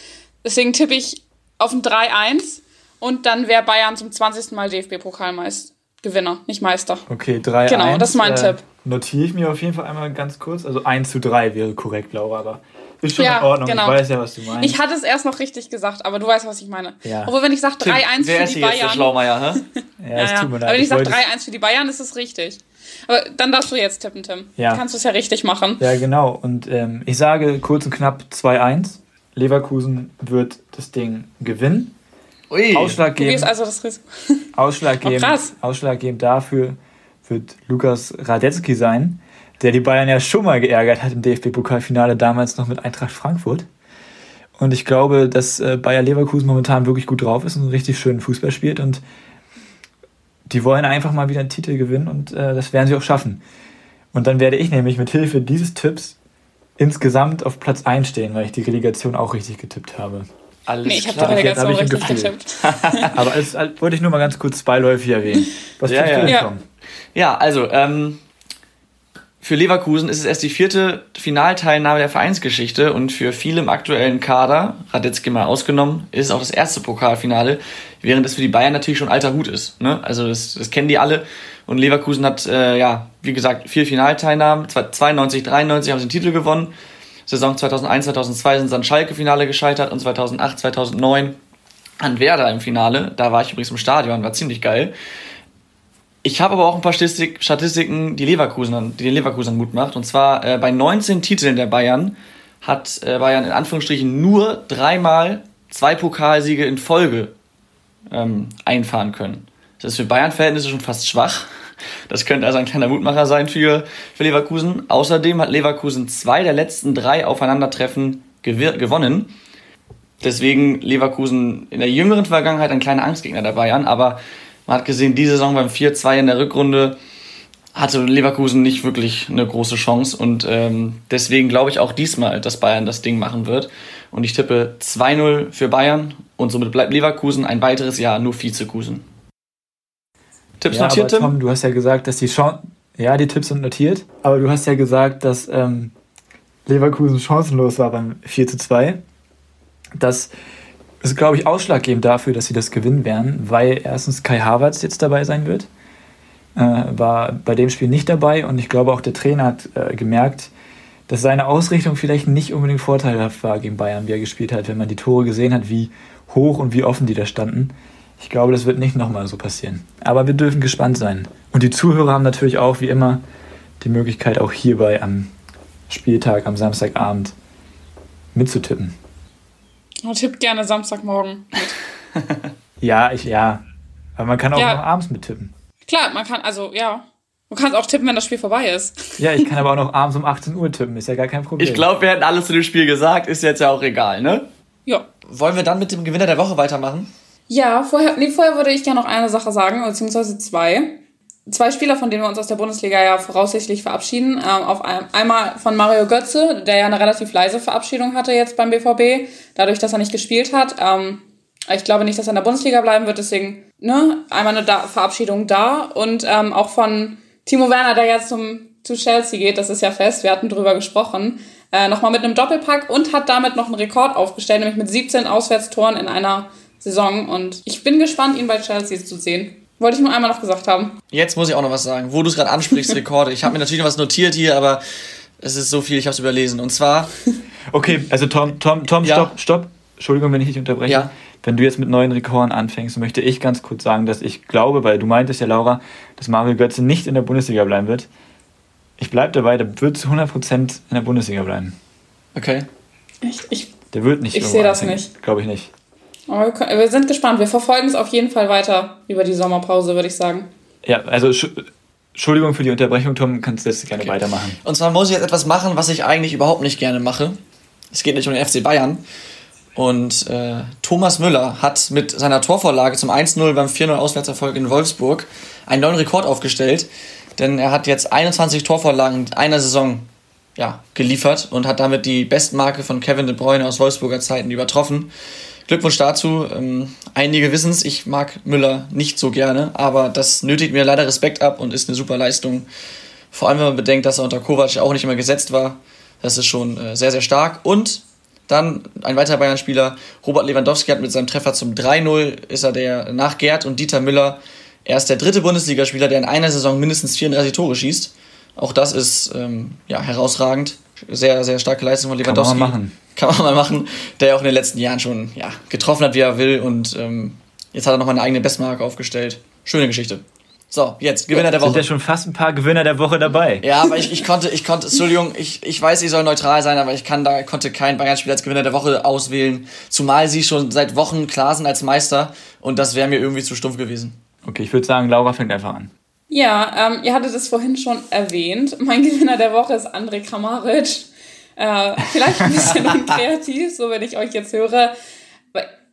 Deswegen tippe ich auf ein 3-1 und dann wäre Bayern zum 20. Mal DFB-Pokalmeister. Gewinner, nicht Meister. Okay, 3 Genau, das ist mein Tipp. Notiere ich mir auf jeden Fall einmal ganz kurz. Also 1 zu 3 wäre korrekt, Laura, aber ist schon Ja, in Ordnung. genau. Ich weiß ja, was du meinst. Ich hatte es erst noch richtig gesagt, aber du weißt, was ich meine. Ja. Obwohl, wenn ich sage 3-1 Wer für die hier jetzt der Bayern. Schlaumeier, hä? ja, Ja, es ja. tut mir Aber wenn ich sage wollte- 3-1 für die Bayern, ist es richtig. Aber dann darfst du jetzt tippen, Tim. Ja. Kannst du es ja richtig machen. Ja, genau. Und ähm, ich sage kurz und knapp 2-1. Leverkusen wird das Ding gewinnen. Ui. Ausschlaggebend, also das Risiko. ausschlaggebend, Oh, krass. ausschlaggebend dafür wird Lukas Radetzky sein, der die Bayern ja schon mal geärgert hat im DFB-Pokalfinale, damals noch mit Eintracht Frankfurt. Und ich glaube, dass äh, Bayer Leverkusen momentan wirklich gut drauf ist und einen richtig schönen Fußball spielt. Und die wollen einfach mal wieder einen Titel gewinnen und äh, das werden sie auch schaffen. Und dann werde ich nämlich mit Hilfe dieses Tipps insgesamt auf Platz 1 stehen, weil ich die Relegation auch richtig getippt habe. Alles Nee, ich habe die hab Relegation ich ein richtig Gefühl. getippt. Aber das äh, wollte ich nur mal ganz kurz beiläufig erwähnen. Was Ja, tippst ja. du denn, Ja. Tom? Ja, also, ähm, für Leverkusen ist es erst die vierte Finalteilnahme der Vereinsgeschichte und für viele im aktuellen Kader, Radetzky mal ausgenommen, ist es auch das erste Pokalfinale, während es für die Bayern natürlich schon alter Hut ist. Ne? Also das, das kennen die alle. Und Leverkusen hat, äh, ja, wie gesagt, vier Finalteilnahmen. 92, 93 haben sie den Titel gewonnen. Saison 2001, 2002 sind sie an Schalke-Finale gescheitert und 2008, 2009 an Werder im Finale. Da war ich übrigens im Stadion, war ziemlich geil. Ich habe aber auch ein paar Statistik, Statistiken, die Leverkusen, die den Leverkusen Mut macht. Und zwar äh, bei 19 Titeln der Bayern hat äh, Bayern in Anführungsstrichen nur dreimal zwei Pokalsiege in Folge ähm, einfahren können. Das ist für Bayern-Verhältnisse schon fast schwach. Das könnte also ein kleiner Mutmacher sein für, für Leverkusen. Außerdem hat Leverkusen zwei der letzten drei Aufeinandertreffen gewonnen. Deswegen Leverkusen in der jüngeren Vergangenheit ein kleiner Angstgegner der Bayern, aber man hat gesehen, diese Saison beim 4-2 in der Rückrunde hatte Leverkusen nicht wirklich eine große Chance und ähm, deswegen glaube ich auch diesmal, dass Bayern das Ding machen wird. Und ich tippe 2-0 für Bayern und somit bleibt Leverkusen ein weiteres Jahr nur Vizekusen. Tipps ja, notiert, Tim? Tom, du hast ja gesagt, dass die Chance. Ja, die Tipps sind notiert, aber du hast ja gesagt, dass ähm, Leverkusen chancenlos war beim 4 zu 2. Das ist, glaube ich, ausschlaggebend dafür, dass sie das gewinnen werden, weil erstens Kai Havertz jetzt dabei sein wird. Äh, war bei dem Spiel nicht dabei und ich glaube auch der Trainer hat äh, gemerkt, dass seine Ausrichtung vielleicht nicht unbedingt vorteilhaft war gegen Bayern, wie er gespielt hat, wenn man die Tore gesehen hat, wie hoch und wie offen die da standen. Ich glaube, das wird nicht nochmal so passieren. Aber wir dürfen gespannt sein. Und die Zuhörer haben natürlich auch, wie immer, die Möglichkeit, auch hierbei am Spieltag, am Samstagabend mitzutippen. Oh, tipp gerne Samstagmorgen mit. ja, ich, ja. Aber man kann auch ja. noch abends mittippen. Klar, man kann, also, ja. Du kannst auch tippen, wenn das Spiel vorbei ist. Ja, ich kann aber auch noch abends um 18 Uhr tippen, ist ja gar kein Problem. Ich glaube, wir hätten alles zu dem Spiel gesagt, ist jetzt ja auch egal, ne? Ja. Wollen wir dann mit dem Gewinner der Woche weitermachen? Ja, vorher, nee, vorher würde ich gerne noch eine Sache sagen, beziehungsweise zwei. Zwei Spieler, von denen wir uns aus der Bundesliga ja voraussichtlich verabschieden. Ähm, auf ein, einmal von Mario Götze, der ja eine relativ leise Verabschiedung hatte jetzt beim BVB, dadurch, dass er nicht gespielt hat. Ähm, ich glaube nicht, dass er in der Bundesliga bleiben wird, deswegen ne, einmal eine Verabschiedung da. Und ähm, auch von Timo Werner, der jetzt zum, zu Chelsea geht, das ist ja fest, wir hatten drüber gesprochen, äh, nochmal mit einem Doppelpack und hat damit noch einen Rekord aufgestellt, nämlich mit 17 Auswärtstoren in einer Saison. Und ich bin gespannt, ihn bei Chelsea zu sehen. Wollte ich nur einmal noch gesagt haben. Jetzt muss ich auch noch was sagen, wo du es gerade ansprichst, Rekorde. Ich habe mir natürlich noch was notiert hier, aber es ist so viel, ich habe es überlesen. Und zwar. Okay, also Tom, Tom, Tom, ja. stopp, stopp. Entschuldigung, wenn ich dich unterbreche. Ja. Wenn du jetzt mit neuen Rekorden anfängst, möchte ich ganz kurz sagen, dass ich glaube, weil du meintest ja, Laura, dass Mario Götze nicht in der Bundesliga bleiben wird. Ich bleibe dabei, der wird zu 100% in der Bundesliga bleiben. Okay. Echt? Ich, der wird nicht. Ich sehe das nicht. Glaube ich nicht. Aber wir sind gespannt. Wir verfolgen es auf jeden Fall weiter über die Sommerpause, würde ich sagen. Ja, also Entschuldigung für die Unterbrechung, Tom, kannst du jetzt gerne okay. weitermachen. Und zwar muss ich jetzt etwas machen, was ich eigentlich überhaupt nicht gerne mache. Es geht nicht um den FC Bayern. Und äh, Thomas Müller hat mit seiner Torvorlage zum 1-0 beim 4-0 Auswärtserfolg in Wolfsburg einen neuen Rekord aufgestellt. Denn er hat jetzt 21 Torvorlagen in einer Saison ja, geliefert und hat damit die Bestmarke von Kevin de Bruyne aus Wolfsburger Zeiten übertroffen. Glückwunsch dazu. Ähm, einige wissen es, ich mag Müller nicht so gerne, aber das nötigt mir leider Respekt ab und ist eine super Leistung. Vor allem, wenn man bedenkt, dass er unter Kovac auch nicht immer gesetzt war. Das ist schon äh, sehr, sehr stark. Und dann ein weiterer Bayern-Spieler, Robert Lewandowski hat mit seinem Treffer zum 3-0, ist er der nach Gerd und Dieter Müller. Er ist der dritte Bundesligaspieler, der in einer Saison mindestens 34 Tore schießt. Auch das ist ähm, ja, herausragend. Sehr, sehr starke Leistung von Lewandowski. Kann man machen. Kann man mal machen. Der auch in den letzten Jahren schon ja, getroffen hat, wie er will. Und ähm, jetzt hat er nochmal eine eigene Bestmarke aufgestellt. Schöne Geschichte. So, jetzt Gewinner der Woche. Sind ja schon fast ein paar Gewinner der Woche dabei. Ja, aber ich, ich konnte, ich konnte, Entschuldigung, ich, ich weiß, ich soll neutral sein, aber ich kann da, konnte keinen Bayern-Spieler als Gewinner der Woche auswählen, zumal sie schon seit Wochen klar sind als Meister und das wäre mir irgendwie zu stumpf gewesen. Okay, ich würde sagen, Laura fängt einfach an. Ja, ähm, ihr hattet es vorhin schon erwähnt. Mein Gewinner der Woche ist André Kramaric. Äh, vielleicht ein bisschen unkreativ, so wenn ich euch jetzt höre.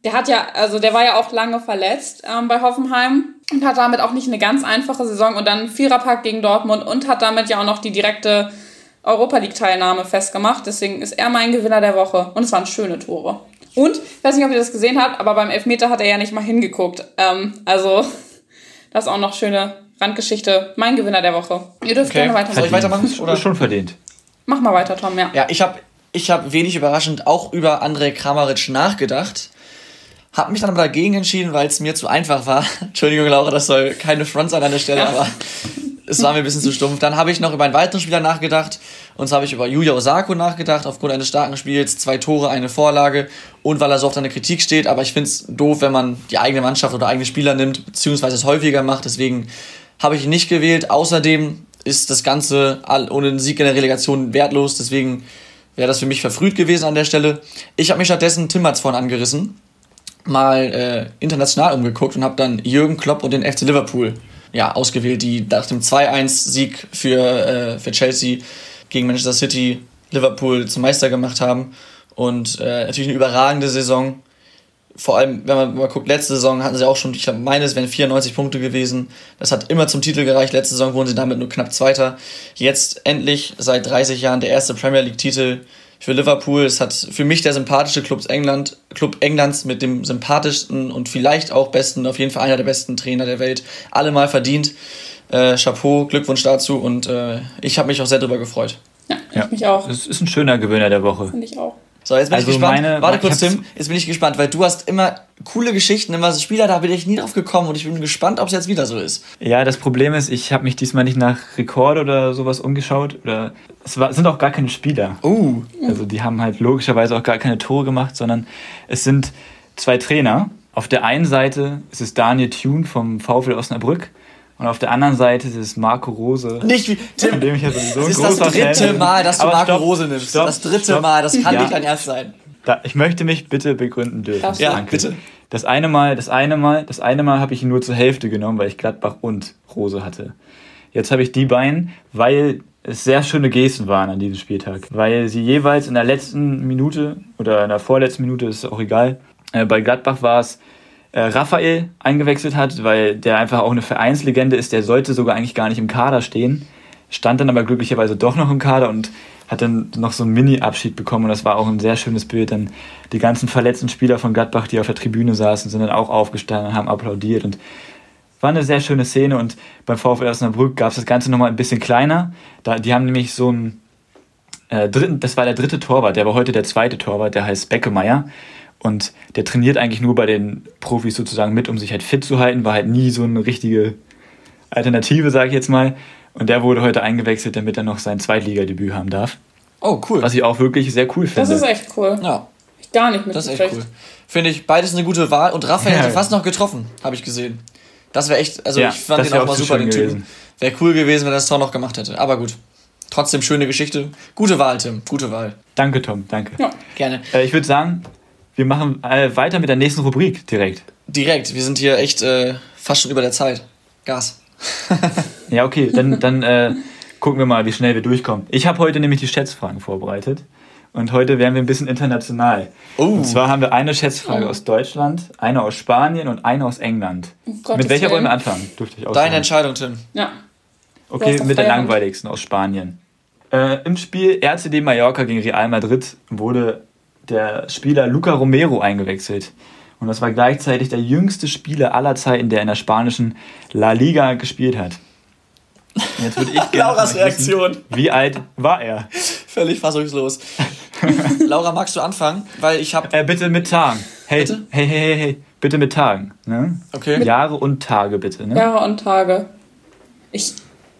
Der hat ja, also der war ja auch lange verletzt ähm, bei Hoffenheim und hat damit auch nicht eine ganz einfache Saison und dann Viererpack gegen Dortmund und hat damit ja auch noch die direkte Europa League-Teilnahme festgemacht. Deswegen ist er mein Gewinner der Woche. Und es waren schöne Tore. Und, ich weiß nicht, ob ihr das gesehen habt, aber beim Elfmeter hat er ja nicht mal hingeguckt. Ähm, also, das ist auch noch schöne Randgeschichte. Mein Gewinner der Woche. Ihr dürft okay. gerne weitermachen. Soll ich weitermachen? Oder? Schon verdient. Mach mal weiter, Tom, ja. Ja, ich habe ich hab wenig überraschend auch über André Kramaric nachgedacht. Hab mich dann aber dagegen entschieden, weil es mir zu einfach war. Entschuldigung, Laura, das soll keine Front sein an der Stelle, ja. aber es war mir ein bisschen zu stumpf. Dann habe ich noch über einen weiteren Spieler nachgedacht. Und zwar habe ich über Yuya Osako nachgedacht, aufgrund eines starken Spiels. Zwei Tore, eine Vorlage. Und weil er so oft an der Kritik steht. Aber ich finde es doof, wenn man die eigene Mannschaft oder eigene Spieler nimmt, beziehungsweise es häufiger macht. Deswegen habe ich ihn nicht gewählt. Außerdem ist das Ganze ohne den Sieg in der Relegation wertlos. Deswegen wäre das für mich verfrüht gewesen an der Stelle. Ich habe mich stattdessen Tim Hatz vorhin angerissen, mal äh, international umgeguckt und habe dann Jürgen Klopp und den FC Liverpool ja, ausgewählt, die nach dem 2-1-Sieg für, äh, für Chelsea gegen Manchester City Liverpool zum Meister gemacht haben. Und äh, natürlich eine überragende Saison vor allem, wenn man mal guckt, letzte Saison hatten sie auch schon, ich meine, es wären 94 Punkte gewesen. Das hat immer zum Titel gereicht. Letzte Saison wurden sie damit nur knapp Zweiter. Jetzt endlich seit 30 Jahren der erste Premier League-Titel für Liverpool. Es hat für mich der sympathische Club, England, Club Englands mit dem sympathischsten und vielleicht auch besten, auf jeden Fall einer der besten Trainer der Welt, allemal verdient. Äh, Chapeau, Glückwunsch dazu und äh, ich habe mich auch sehr darüber gefreut. Ja, ich ja. mich auch. Das ist ein schöner Gewinner der Woche. Finde ich auch. So, jetzt bin also ich gespannt. Meine, Warte kurz, Tim. Jetzt bin ich gespannt, weil du hast immer coole Geschichten, immer so Spieler, da bin ich nie drauf gekommen und ich bin gespannt, ob es jetzt wieder so ist. Ja, das Problem ist, ich habe mich diesmal nicht nach Rekord oder sowas umgeschaut. Oder es war, sind auch gar keine Spieler. Uh. Also die haben halt logischerweise auch gar keine Tore gemacht, sondern es sind zwei Trainer. Auf der einen Seite ist es Daniel Thune vom VfL Osnabrück und auf der anderen Seite ist es Marco Rose. Nicht wie Tim. Dem ich ja sowieso das ist das dritte Fan Mal, dass du Marco stopp, Rose nimmst. Stopp, das dritte stopp. Mal, das kann ja. nicht dein Ernst sein. Da, ich möchte mich bitte begründen dürfen. Ja, Danke. bitte. Das eine Mal, das eine Mal, das eine Mal habe ich ihn nur zur Hälfte genommen, weil ich Gladbach und Rose hatte. Jetzt habe ich die beiden, weil es sehr schöne Gesten waren an diesem Spieltag, weil sie jeweils in der letzten Minute oder in der vorletzten Minute ist auch egal. Äh, bei Gladbach war es äh, Raphael eingewechselt hat, weil der einfach auch eine Vereinslegende ist. Der sollte sogar eigentlich gar nicht im Kader stehen, stand dann aber glücklicherweise doch noch im Kader und hat dann noch so einen Mini-Abschied bekommen und das war auch ein sehr schönes Bild. Dann die ganzen verletzten Spieler von Gladbach, die auf der Tribüne saßen, sind dann auch aufgestanden und haben applaudiert und war eine sehr schöne Szene und beim VfL Osnabrück gab es das Ganze nochmal ein bisschen kleiner. Da, die haben nämlich so einen äh, dritten, das war der dritte Torwart, der war heute der zweite Torwart, der heißt Beckemeier. Und der trainiert eigentlich nur bei den Profis sozusagen mit, um sich halt fit zu halten, war halt nie so eine richtige Alternative, sage ich jetzt mal. Und der wurde heute eingewechselt, damit er noch sein Zweitligadebüt haben darf. Oh, cool. Was ich auch wirklich sehr cool finde. Das ist echt cool. Ja. Ich gar nicht mit Das ist echt cool. Finde ich beides eine gute Wahl. Und Raphael ja. hätte fast noch getroffen, habe ich gesehen. Das wäre echt, also ja, ich fand den auch mal super, den Typen. Wäre cool gewesen, wenn er das Tor noch gemacht hätte. Aber gut. Trotzdem schöne Geschichte. Gute Wahl, Tim. Gute Wahl. Danke, Tom. Danke. Ja, gerne. Äh, ich würde sagen, wir machen äh, weiter mit der nächsten Rubrik direkt. Direkt. Wir sind hier echt äh, fast schon über der Zeit. Gas. ja, okay. Dann, dann äh, gucken wir mal, wie schnell wir durchkommen. Ich habe heute nämlich die Schätzfragen vorbereitet. Und heute werden wir ein bisschen international. Oh. Und zwar haben wir eine Schätzfrage oh. aus Deutschland, eine aus Spanien und eine aus England. Oh mit welcher wollen wir anfangen? Dürfte ich auch Deine. Entscheidung, Tim. Ja. Okay, mit der langweiligsten aus Spanien. Äh, Im Spiel RCD Mallorca gegen Real Madrid wurde der Spieler Luca Romero eingewechselt. Und das war gleichzeitig der jüngste Spieler aller Zeiten, der in der spanischen La Liga gespielt hat. Und jetzt würde ich gerne Lauras Reaktion. Wissen, wie alt war er? Völlig fassungslos. Laura, magst du anfangen? Weil ich habe. Äh, bitte mit Tagen. Hey, bitte? hey, hey, hey, hey. Bitte mit Tagen. Ne? Okay. Jahre und Tage, bitte. Ne? Jahre und Tage. Ich.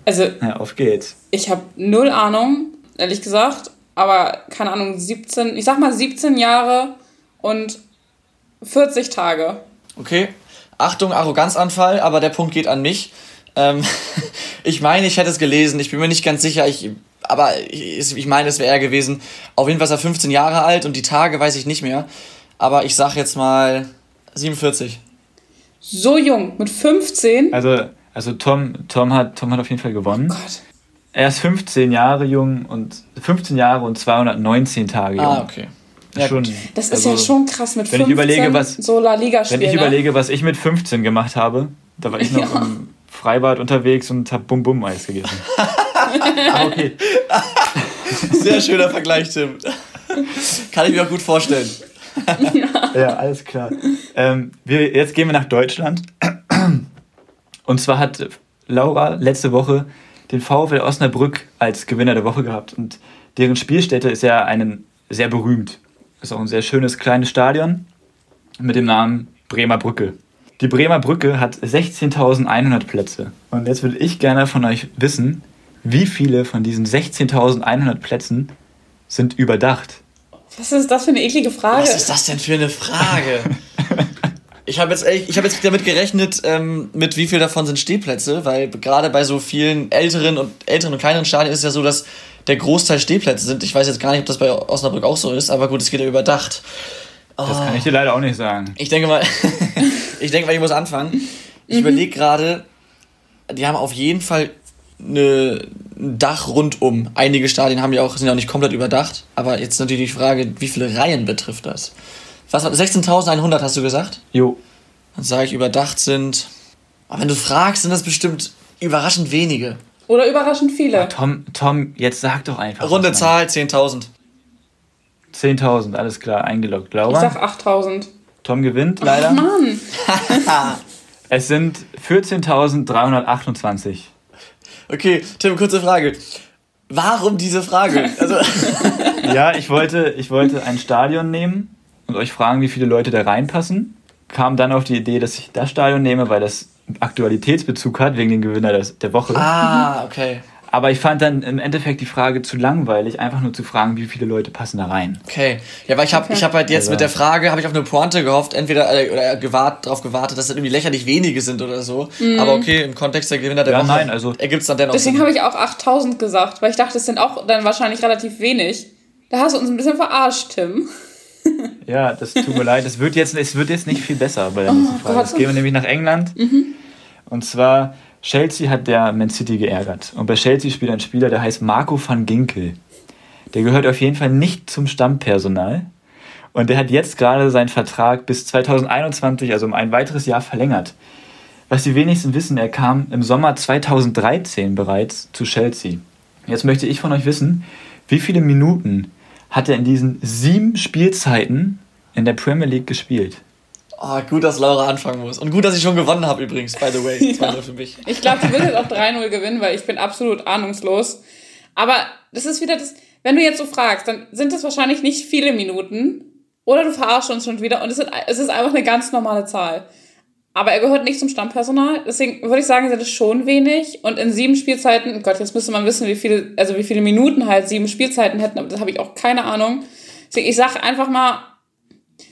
Also. Ja, auf geht's. Ich habe null Ahnung, ehrlich gesagt aber keine Ahnung, 17, ich sag mal 17 Jahre und 40 Tage. Okay. Achtung, Arroganzanfall, aber der Punkt geht an mich. Ähm, ich meine, ich hätte es gelesen, ich bin mir nicht ganz sicher, ich, aber ich, ich meine, es wäre er gewesen. Auf jeden Fall ist er 15 Jahre alt und die Tage weiß ich nicht mehr. Aber ich sag jetzt mal 47. So jung, mit 15? Also, also Tom, Tom, hat, Tom hat auf jeden Fall gewonnen. Oh Gott. Er ist 15 Jahre jung und 15 Jahre und 219 Tage jung. Ah, okay. Ja, schon, das ist also, ja schon krass mit 15 wenn ich überlege, was, so La Liga Wenn ich ne? überlege, was ich mit 15 gemacht habe, da war ich noch ja. im Freibad unterwegs und habe Bum Bum Eis gegessen. ah, okay. Sehr schöner Vergleich, Tim. Kann ich mir auch gut vorstellen. ja, alles klar. Ähm, wir, jetzt gehen wir nach Deutschland. Und zwar hat Laura letzte Woche den VfL Osnabrück als Gewinner der Woche gehabt. Und deren Spielstätte ist ja einen sehr berühmt. Ist auch ein sehr schönes kleines Stadion mit dem Namen Bremer Brücke. Die Bremer Brücke hat 16.100 Plätze. Und jetzt würde ich gerne von euch wissen, wie viele von diesen 16.100 Plätzen sind überdacht? Was ist das für eine eklige Frage? Was ist das denn für eine Frage? Ich habe jetzt, ich hab jetzt damit gerechnet, ähm, mit wie viel davon sind Stehplätze, weil gerade bei so vielen älteren und älteren und kleineren Stadien ist es ja so, dass der Großteil Stehplätze sind. Ich weiß jetzt gar nicht, ob das bei Osnabrück auch so ist, aber gut, es geht ja überdacht. Oh. Das kann ich dir leider auch nicht sagen. Ich denke mal, ich denke mal, ich muss anfangen. Ich mhm. überlege gerade, die haben auf jeden Fall eine, ein Dach rundum. Einige Stadien haben ja auch, sind ja auch nicht komplett überdacht, aber jetzt natürlich die Frage, wie viele Reihen betrifft das? Was war 16.100 hast du gesagt? Jo. Dann sage ich, überdacht sind. Aber wenn du fragst, sind das bestimmt überraschend wenige. Oder überraschend viele. Tom, Tom, jetzt sag doch einfach. Runde Zahl 10.000. 10.000, alles klar, eingeloggt. Ich Laura? sag 8000. Tom gewinnt leider. Mann. Es sind 14.328. Okay, Tim, kurze Frage. Warum diese Frage? Also, Ja, ich wollte, ich wollte ein Stadion nehmen und euch fragen, wie viele Leute da reinpassen. Kam dann auf die Idee, dass ich das Stadion nehme, weil das Aktualitätsbezug hat wegen dem Gewinner des, der Woche. ah, okay. Aber ich fand dann im Endeffekt die Frage zu langweilig, einfach nur zu fragen, wie viele Leute passen da rein. Okay. Ja, weil ich habe ich hab halt jetzt Also- mit der Frage, habe ich auf eine Pointe gehofft, entweder äh, oder gewart, darauf gewartet, dass das irgendwie lächerlich wenige sind oder so. Aber okay, im Kontext der Gewinner der Ja, Woche nein, also- ergibt es dann dennoch Deswegen habe ich auch 8000 gesagt, weil ich dachte, es sind auch dann wahrscheinlich relativ wenig. Da hast du uns ein bisschen verarscht, Tim. Ja, das tut mir leid. Es wird, jetzt, es wird jetzt nicht viel besser bei der nächsten Frage. Jetzt gehen wir nämlich nach England. Und zwar, Chelsea hat der Man City geärgert. Und bei Chelsea spielt ein Spieler, der heißt Marco van Ginkel. Der gehört auf jeden Fall nicht zum Stammpersonal. Und der hat jetzt gerade seinen Vertrag bis 2021, also um ein weiteres Jahr verlängert. Was die wenigsten wissen, er kam im Sommer 2013 bereits zu Chelsea. Jetzt möchte ich von euch wissen, wie viele Minuten hat er in diesen sieben Spielzeiten in der Premier League gespielt? Oh, gut, dass Laura anfangen muss. Und gut, dass ich schon gewonnen habe übrigens, by the way. 2-0 für mich. Ich glaube, du wirst jetzt auch 3-0 gewinnen, weil ich bin absolut ahnungslos. Aber das ist wieder das, wenn du jetzt so fragst, dann sind das wahrscheinlich nicht viele Minuten. Oder du verarschst uns schon wieder und es, sind, es ist einfach eine ganz normale Zahl. Aber er gehört nicht zum Stammpersonal, deswegen würde ich sagen, sind es schon wenig. Und in sieben Spielzeiten, oh Gott, jetzt müsste man wissen, wie viele, also wie viele Minuten halt sieben Spielzeiten hätten, aber das habe ich auch keine Ahnung. Deswegen, ich sage einfach mal,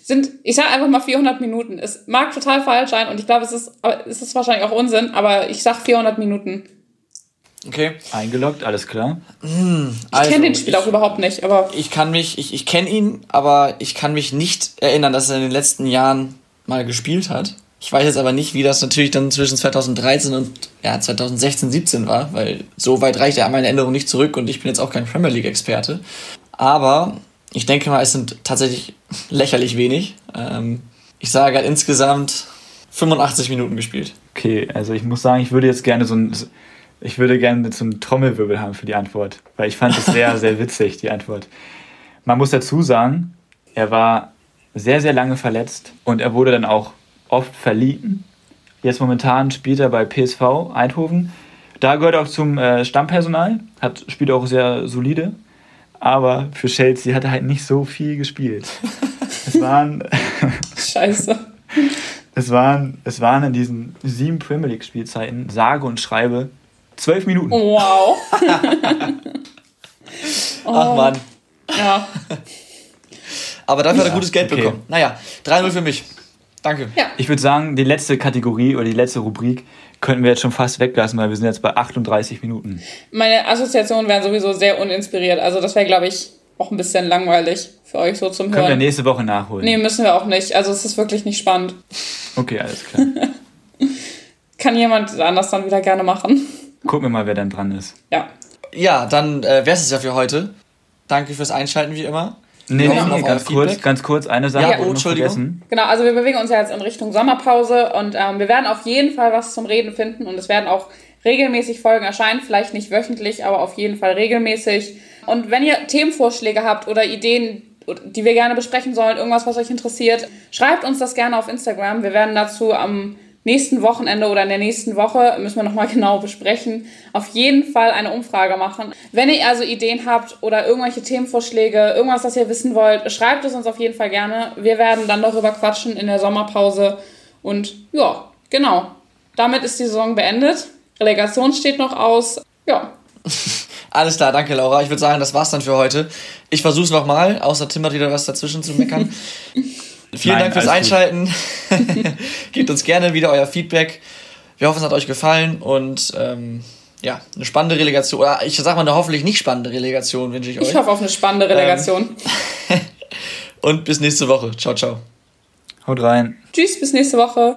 sind, ich sage einfach mal 400 Minuten. Es mag total falsch sein und ich glaube, es ist, aber es ist wahrscheinlich auch Unsinn, aber ich sag 400 Minuten. Okay. Eingeloggt, alles klar. Ich Also, kenne den Spieler auch überhaupt nicht, aber Ich kann mich, ich, ich kenne ihn, aber ich kann mich nicht erinnern, dass er in den letzten Jahren mal gespielt hat. Ich weiß jetzt aber nicht, wie das natürlich dann zwischen 2013 und ja, 2016, 17 war, weil so weit reicht ja meine Erinnerung nicht zurück und ich bin jetzt auch kein Premier League-Experte. Aber ich denke mal, es sind tatsächlich lächerlich wenig. Ähm, ich sage, er hat insgesamt 85 Minuten gespielt. Okay, also ich muss sagen, ich würde jetzt gerne so ein, ich würde gerne so einen Trommelwirbel haben für die Antwort, weil ich fand es sehr, sehr witzig, die Antwort. Man muss dazu sagen, er war sehr, sehr lange verletzt und er wurde dann auch oft verliehen. Jetzt momentan spielt er bei PSV Eindhoven. Da gehört er auch zum äh, Stammpersonal, hat, spielt auch sehr solide. Aber für Chelsea hat er halt nicht so viel gespielt. Es waren, scheiße. es waren, es waren in diesen sieben Premier League Spielzeiten, sage und schreibe, zwölf Minuten. Wow. Ach man. Ja. Aber dafür hat er gutes Geld okay. bekommen. Naja, 3-0 für mich. Danke. Ja. Ich würde sagen, die letzte Kategorie oder die letzte Rubrik könnten wir jetzt schon fast weglassen, weil wir sind jetzt bei 38 Minuten. Meine Assoziationen wären sowieso sehr uninspiriert. Also das wäre, glaube ich, auch ein bisschen langweilig für euch so zum Können wir Hören. nächste Woche nachholen. Nee, müssen wir auch nicht. Also es ist wirklich nicht spannend. Okay, alles klar. Kann jemand anders dann wieder gerne machen. Gucken wir mal, wer dann dran ist. Ja. Ja, dann äh, wäre es ja für heute. Danke fürs Einschalten wie immer. Nee, Wir nee, nee, ganz kurz, Feedback. ganz kurz, eine Sache Ja, oh, Entschuldigung. vergessen. Genau, also wir bewegen uns ja jetzt in Richtung Sommerpause und ähm, wir werden auf jeden Fall was zum Reden finden und es werden auch regelmäßig Folgen erscheinen, vielleicht nicht wöchentlich, aber auf jeden Fall regelmäßig. Und wenn ihr Themenvorschläge habt oder Ideen, die wir gerne besprechen sollen, irgendwas, was euch interessiert, schreibt uns das gerne auf Instagram. Wir werden dazu am nächsten Wochenende oder in der nächsten Woche, müssen wir nochmal genau besprechen, auf jeden Fall eine Umfrage machen. Wenn ihr also Ideen habt oder irgendwelche Themenvorschläge, irgendwas, das ihr wissen wollt, schreibt es uns auf jeden Fall gerne. Wir werden dann darüber quatschen in der Sommerpause. Und ja, genau. Damit ist die Saison beendet. Relegation steht noch aus. Ja, Alles klar, danke Laura. Ich würde sagen, das war's dann für heute. Ich versuch's nochmal, außer Tim hat wieder was dazwischen zu meckern. Vielen Nein, Dank fürs. Einschalten. Gebt uns gerne wieder euer Feedback. Wir hoffen, es hat euch gefallen und ähm, ja, eine spannende Relegation. Oder ich sag mal, eine hoffentlich nicht spannende Relegation wünsche ich euch. ich hoffe auf eine spannende Relegation. und bis nächste Woche. Ciao, ciao. Haut rein. Tschüss, bis nächste Woche.